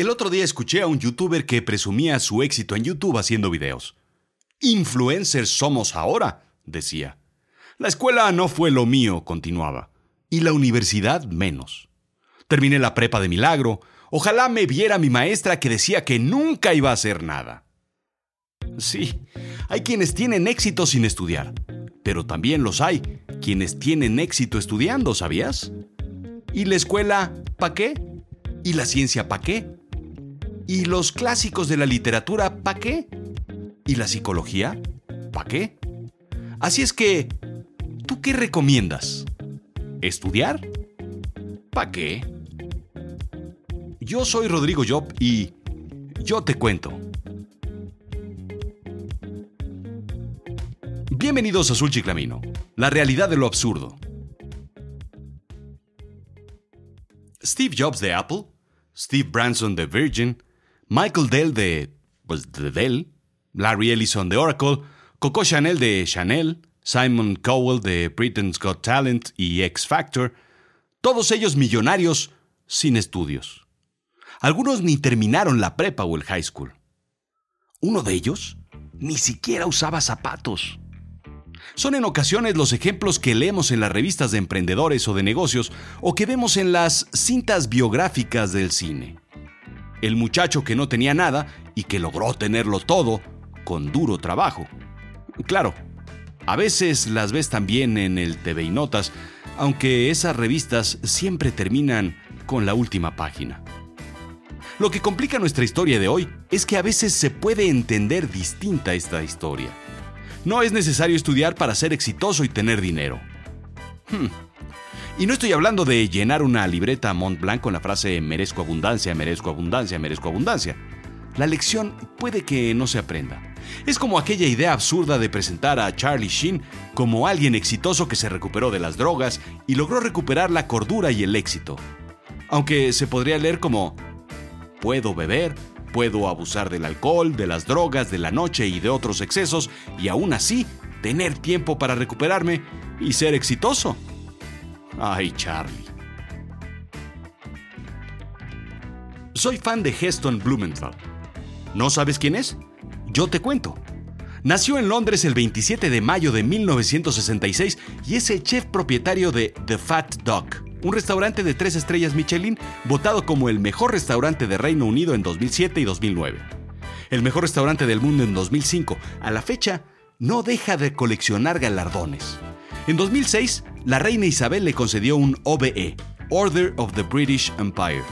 El otro día escuché a un youtuber que presumía su éxito en YouTube haciendo videos. Influencers somos ahora, decía. La escuela no fue lo mío, continuaba. Y la universidad menos. Terminé la prepa de milagro. Ojalá me viera mi maestra que decía que nunca iba a hacer nada. Sí, hay quienes tienen éxito sin estudiar, pero también los hay quienes tienen éxito estudiando, ¿sabías? ¿Y la escuela, pa' qué? ¿Y la ciencia, pa' qué? ¿Y los clásicos de la literatura, pa' qué? ¿Y la psicología? ¿Pa' qué? Así es que, ¿tú qué recomiendas? ¿Estudiar? ¿Pa' qué? Yo soy Rodrigo Job y yo te cuento. Bienvenidos a Azul Chiclamino, la realidad de lo absurdo. Steve Jobs de Apple, Steve Branson de Virgin, Michael Dell de, pues, de Dell, Larry Ellison de Oracle, Coco Chanel de Chanel, Simon Cowell de Britain's Got Talent y X Factor, todos ellos millonarios sin estudios. Algunos ni terminaron la prepa o el high school. Uno de ellos ni siquiera usaba zapatos. Son en ocasiones los ejemplos que leemos en las revistas de emprendedores o de negocios o que vemos en las cintas biográficas del cine el muchacho que no tenía nada y que logró tenerlo todo con duro trabajo. Claro, a veces las ves también en el TV y Notas, aunque esas revistas siempre terminan con la última página. Lo que complica nuestra historia de hoy es que a veces se puede entender distinta esta historia. No es necesario estudiar para ser exitoso y tener dinero. Hmm. Y no estoy hablando de llenar una libreta Mont Blanc con la frase merezco abundancia, merezco abundancia, merezco abundancia. La lección puede que no se aprenda. Es como aquella idea absurda de presentar a Charlie Sheen como alguien exitoso que se recuperó de las drogas y logró recuperar la cordura y el éxito. Aunque se podría leer como puedo beber, puedo abusar del alcohol, de las drogas, de la noche y de otros excesos y aún así tener tiempo para recuperarme y ser exitoso. Ay, Charlie. Soy fan de Heston Blumenthal. ¿No sabes quién es? Yo te cuento. Nació en Londres el 27 de mayo de 1966 y es el chef propietario de The Fat Duck, un restaurante de tres estrellas Michelin votado como el mejor restaurante de Reino Unido en 2007 y 2009. El mejor restaurante del mundo en 2005. A la fecha, no deja de coleccionar galardones. En 2006, la reina Isabel le concedió un OBE, Order of the British Empire,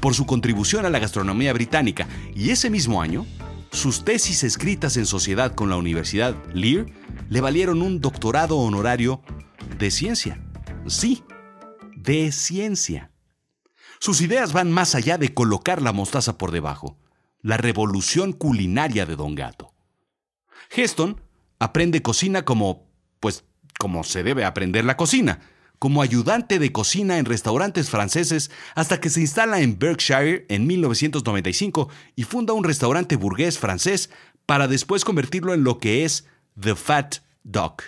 por su contribución a la gastronomía británica y ese mismo año, sus tesis escritas en sociedad con la Universidad Lear le valieron un doctorado honorario de ciencia. Sí, de ciencia. Sus ideas van más allá de colocar la mostaza por debajo, la revolución culinaria de Don Gato. Heston aprende cocina como, pues, como se debe aprender la cocina, como ayudante de cocina en restaurantes franceses hasta que se instala en Berkshire en 1995 y funda un restaurante burgués francés para después convertirlo en lo que es The Fat Duck.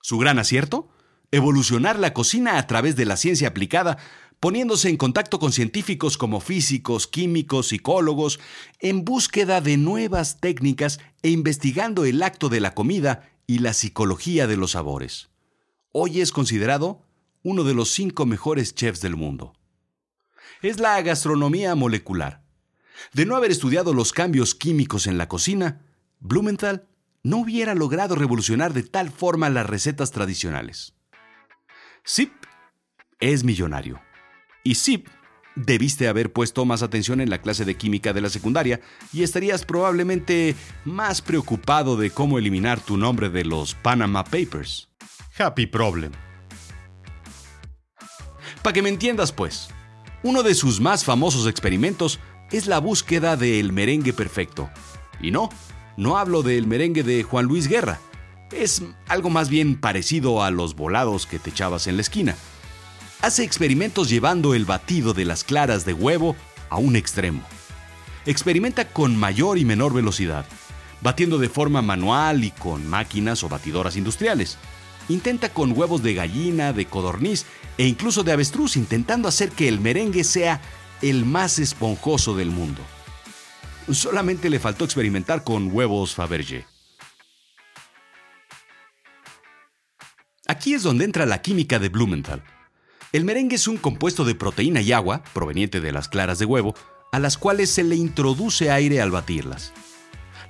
Su gran acierto, evolucionar la cocina a través de la ciencia aplicada, poniéndose en contacto con científicos como físicos, químicos, psicólogos, en búsqueda de nuevas técnicas e investigando el acto de la comida y la psicología de los sabores. Hoy es considerado uno de los cinco mejores chefs del mundo. Es la gastronomía molecular. De no haber estudiado los cambios químicos en la cocina, Blumenthal no hubiera logrado revolucionar de tal forma las recetas tradicionales. Zip es millonario. Y Zip Debiste haber puesto más atención en la clase de química de la secundaria y estarías probablemente más preocupado de cómo eliminar tu nombre de los Panama Papers. Happy problem. Para que me entiendas, pues, uno de sus más famosos experimentos es la búsqueda del merengue perfecto. Y no, no hablo del merengue de Juan Luis Guerra. Es algo más bien parecido a los volados que te echabas en la esquina hace experimentos llevando el batido de las claras de huevo a un extremo. Experimenta con mayor y menor velocidad, batiendo de forma manual y con máquinas o batidoras industriales. Intenta con huevos de gallina, de codorniz e incluso de avestruz, intentando hacer que el merengue sea el más esponjoso del mundo. Solamente le faltó experimentar con huevos Fabergé. Aquí es donde entra la química de Blumenthal. El merengue es un compuesto de proteína y agua, proveniente de las claras de huevo, a las cuales se le introduce aire al batirlas.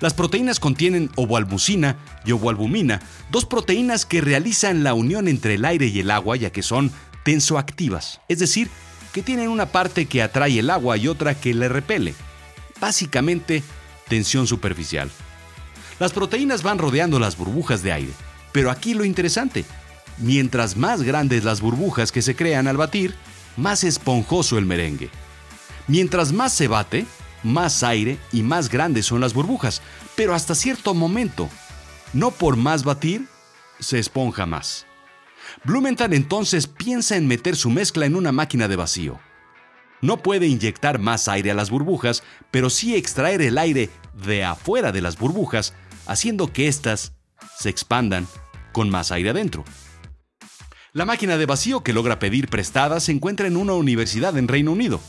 Las proteínas contienen ovoalbucina y ovoalbumina, dos proteínas que realizan la unión entre el aire y el agua ya que son tensoactivas, es decir, que tienen una parte que atrae el agua y otra que le repele. Básicamente, tensión superficial. Las proteínas van rodeando las burbujas de aire, pero aquí lo interesante, mientras más grandes las burbujas que se crean al batir, más esponjoso el merengue. Mientras más se bate, más aire y más grandes son las burbujas, pero hasta cierto momento, no por más batir, se esponja más. Blumenthal entonces piensa en meter su mezcla en una máquina de vacío. No puede inyectar más aire a las burbujas, pero sí extraer el aire de afuera de las burbujas, haciendo que éstas se expandan con más aire adentro. La máquina de vacío que logra pedir prestada se encuentra en una universidad en Reino Unido.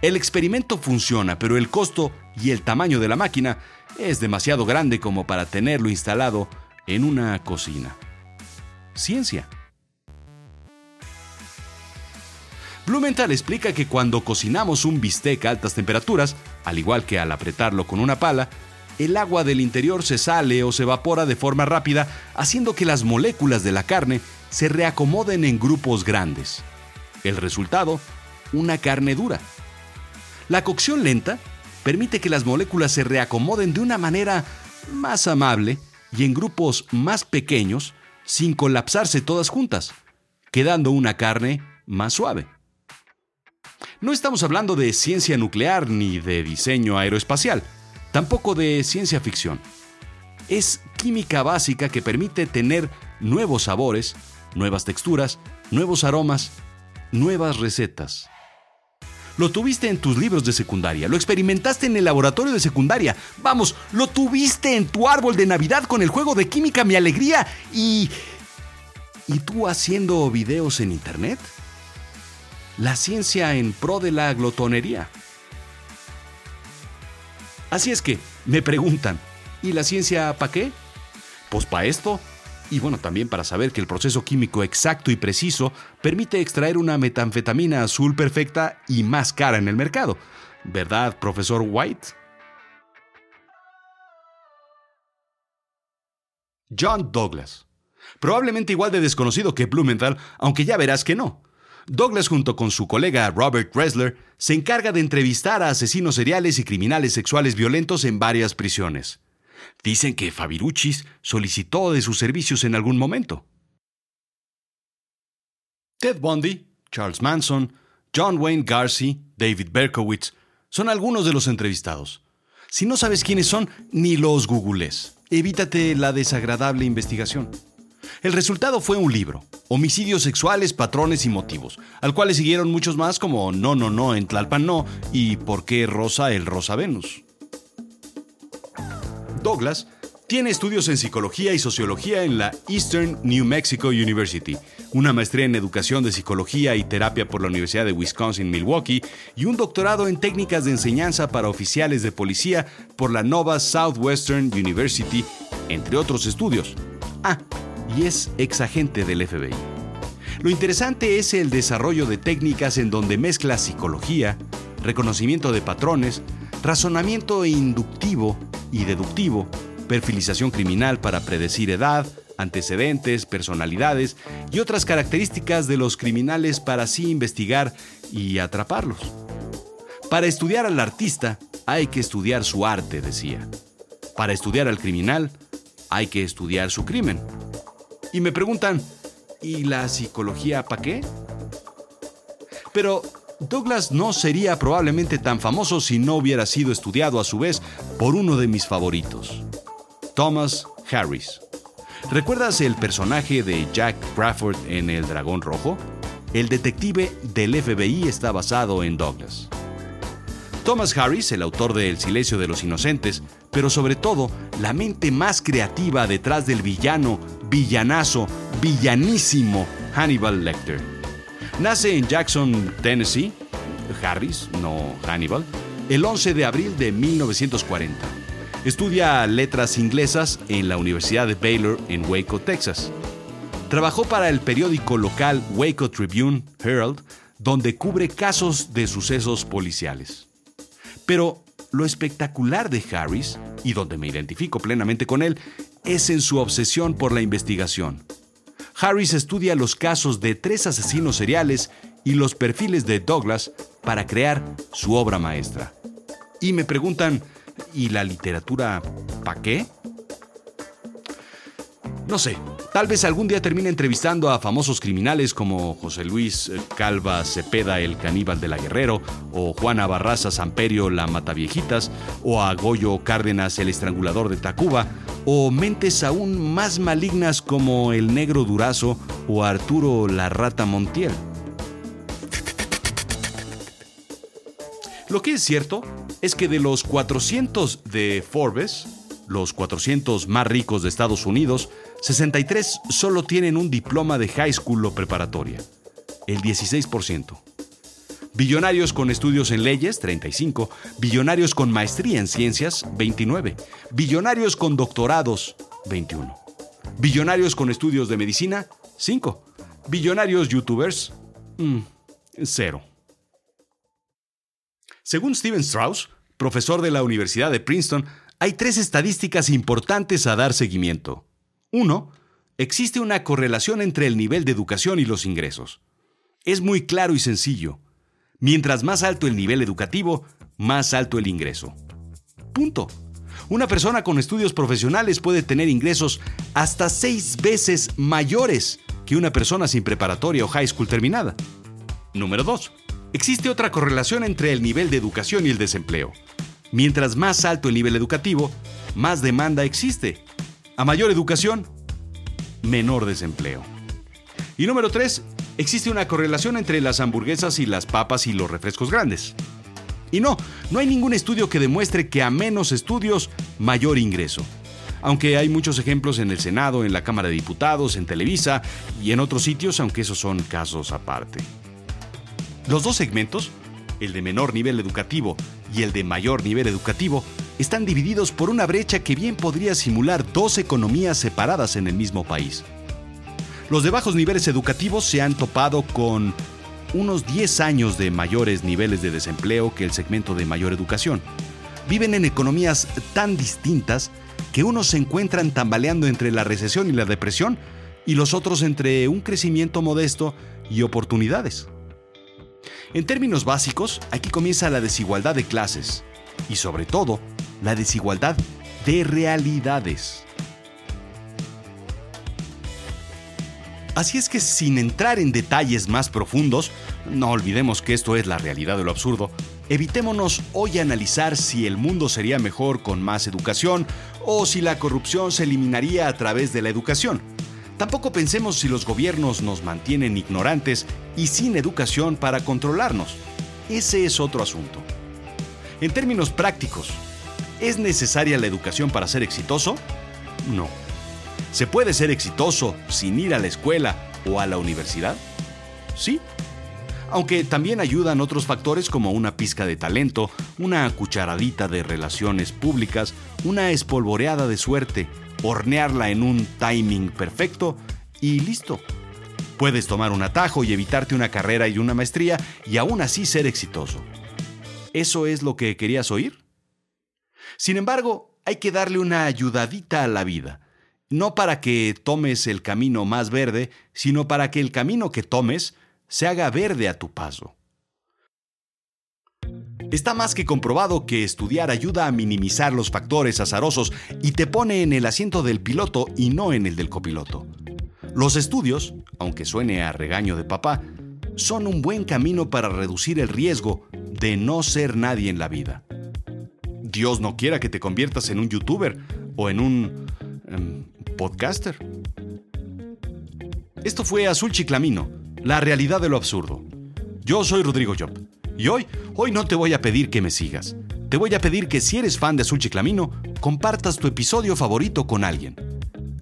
El experimento funciona, pero el costo y el tamaño de la máquina es demasiado grande como para tenerlo instalado en una cocina. Ciencia. Blumenthal explica que cuando cocinamos un bistec a altas temperaturas, al igual que al apretarlo con una pala, el agua del interior se sale o se evapora de forma rápida, haciendo que las moléculas de la carne se reacomoden en grupos grandes. El resultado, una carne dura. La cocción lenta permite que las moléculas se reacomoden de una manera más amable y en grupos más pequeños sin colapsarse todas juntas, quedando una carne más suave. No estamos hablando de ciencia nuclear ni de diseño aeroespacial, tampoco de ciencia ficción. Es química básica que permite tener nuevos sabores, nuevas texturas, nuevos aromas, nuevas recetas. Lo tuviste en tus libros de secundaria, lo experimentaste en el laboratorio de secundaria, vamos, lo tuviste en tu árbol de Navidad con el juego de química Mi Alegría y... ¿Y tú haciendo videos en Internet? La ciencia en pro de la glotonería. Así es que, me preguntan, ¿y la ciencia para qué? Pues para esto, y bueno, también para saber que el proceso químico exacto y preciso permite extraer una metanfetamina azul perfecta y más cara en el mercado. ¿Verdad, profesor White? John Douglas. Probablemente igual de desconocido que Blumenthal, aunque ya verás que no. Douglas junto con su colega Robert Ressler se encarga de entrevistar a asesinos seriales y criminales sexuales violentos en varias prisiones. Dicen que Fabiruchis solicitó de sus servicios en algún momento. Ted Bundy, Charles Manson, John Wayne Gacy, David Berkowitz son algunos de los entrevistados. Si no sabes quiénes son, ni los googles. Evítate la desagradable investigación. El resultado fue un libro, Homicidios sexuales, patrones y motivos, al cual le siguieron muchos más como No, no, no, en Tlalpan no y ¿Por qué Rosa el Rosa Venus? Douglas tiene estudios en psicología y sociología en la Eastern New Mexico University, una maestría en educación de psicología y terapia por la Universidad de Wisconsin-Milwaukee y un doctorado en técnicas de enseñanza para oficiales de policía por la Nova Southwestern University, entre otros estudios. Ah, y es exagente del FBI. Lo interesante es el desarrollo de técnicas en donde mezcla psicología, reconocimiento de patrones, razonamiento inductivo y deductivo, perfilización criminal para predecir edad, antecedentes, personalidades y otras características de los criminales para así investigar y atraparlos. Para estudiar al artista hay que estudiar su arte, decía. Para estudiar al criminal hay que estudiar su crimen. Y me preguntan, ¿y la psicología para qué? Pero Douglas no sería probablemente tan famoso si no hubiera sido estudiado a su vez por uno de mis favoritos, Thomas Harris. ¿Recuerdas el personaje de Jack Crawford en El Dragón Rojo? El detective del FBI está basado en Douglas. Thomas Harris, el autor de El silencio de los inocentes, pero sobre todo la mente más creativa detrás del villano, villanazo, villanísimo Hannibal Lecter. Nace en Jackson, Tennessee, Harris, no Hannibal, el 11 de abril de 1940. Estudia letras inglesas en la Universidad de Baylor en Waco, Texas. Trabajó para el periódico local Waco Tribune Herald, donde cubre casos de sucesos policiales. Pero lo espectacular de Harris, y donde me identifico plenamente con él, es en su obsesión por la investigación. Harris estudia los casos de tres asesinos seriales y los perfiles de Douglas para crear su obra maestra. Y me preguntan, ¿y la literatura para qué? No sé, tal vez algún día termine entrevistando a famosos criminales como José Luis Calva Cepeda, el caníbal de la Guerrero, o Juana Barraza Samperio, la Mataviejitas, o a Goyo Cárdenas, el estrangulador de Tacuba, o mentes aún más malignas como el Negro Durazo o Arturo la Rata Montiel. Lo que es cierto es que de los 400 de Forbes, los 400 más ricos de Estados Unidos, 63 solo tienen un diploma de high school o preparatoria, el 16%. Billonarios con estudios en leyes, 35. Billonarios con maestría en ciencias, 29. Billonarios con doctorados, 21. Billonarios con estudios de medicina, 5. Billonarios youtubers, 0. Según Steven Strauss, profesor de la Universidad de Princeton, hay tres estadísticas importantes a dar seguimiento. 1. Existe una correlación entre el nivel de educación y los ingresos. Es muy claro y sencillo. Mientras más alto el nivel educativo, más alto el ingreso. Punto. Una persona con estudios profesionales puede tener ingresos hasta seis veces mayores que una persona sin preparatoria o high school terminada. Número 2. Existe otra correlación entre el nivel de educación y el desempleo. Mientras más alto el nivel educativo, más demanda existe. A mayor educación, menor desempleo. Y número 3 existe una correlación entre las hamburguesas y las papas y los refrescos grandes. Y no, no hay ningún estudio que demuestre que a menos estudios, mayor ingreso. Aunque hay muchos ejemplos en el Senado, en la Cámara de Diputados, en Televisa y en otros sitios, aunque esos son casos aparte. Los dos segmentos, el de menor nivel educativo y el de mayor nivel educativo, están divididos por una brecha que bien podría simular dos economías separadas en el mismo país. Los de bajos niveles educativos se han topado con unos 10 años de mayores niveles de desempleo que el segmento de mayor educación. Viven en economías tan distintas que unos se encuentran tambaleando entre la recesión y la depresión y los otros entre un crecimiento modesto y oportunidades. En términos básicos, aquí comienza la desigualdad de clases y sobre todo la desigualdad de realidades. Así es que sin entrar en detalles más profundos, no olvidemos que esto es la realidad de lo absurdo, evitémonos hoy analizar si el mundo sería mejor con más educación o si la corrupción se eliminaría a través de la educación. Tampoco pensemos si los gobiernos nos mantienen ignorantes y sin educación para controlarnos. Ese es otro asunto. En términos prácticos, ¿es necesaria la educación para ser exitoso? No. ¿Se puede ser exitoso sin ir a la escuela o a la universidad? Sí. Aunque también ayudan otros factores como una pizca de talento, una cucharadita de relaciones públicas, una espolvoreada de suerte, hornearla en un timing perfecto y listo. Puedes tomar un atajo y evitarte una carrera y una maestría y aún así ser exitoso. ¿Eso es lo que querías oír? Sin embargo, hay que darle una ayudadita a la vida no para que tomes el camino más verde, sino para que el camino que tomes se haga verde a tu paso. Está más que comprobado que estudiar ayuda a minimizar los factores azarosos y te pone en el asiento del piloto y no en el del copiloto. Los estudios, aunque suene a regaño de papá, son un buen camino para reducir el riesgo de no ser nadie en la vida. Dios no quiera que te conviertas en un youtuber o en un em, podcaster. Esto fue Azul Chiclamino, la realidad de lo absurdo. Yo soy Rodrigo Job. Y hoy, hoy no te voy a pedir que me sigas. Te voy a pedir que si eres fan de Azul Chiclamino, compartas tu episodio favorito con alguien.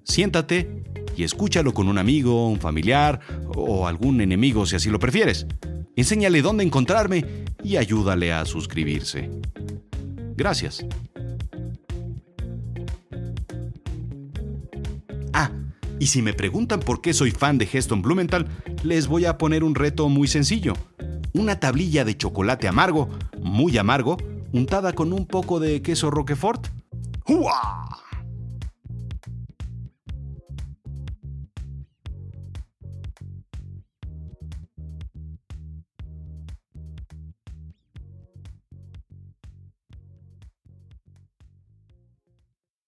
Siéntate y escúchalo con un amigo, un familiar o algún enemigo si así lo prefieres. enséñale dónde encontrarme y ayúdale a suscribirse. Gracias. Ah, y si me preguntan por qué soy fan de Heston Blumenthal, les voy a poner un reto muy sencillo. Una tablilla de chocolate amargo, muy amargo, untada con un poco de queso Roquefort. ¡Hua!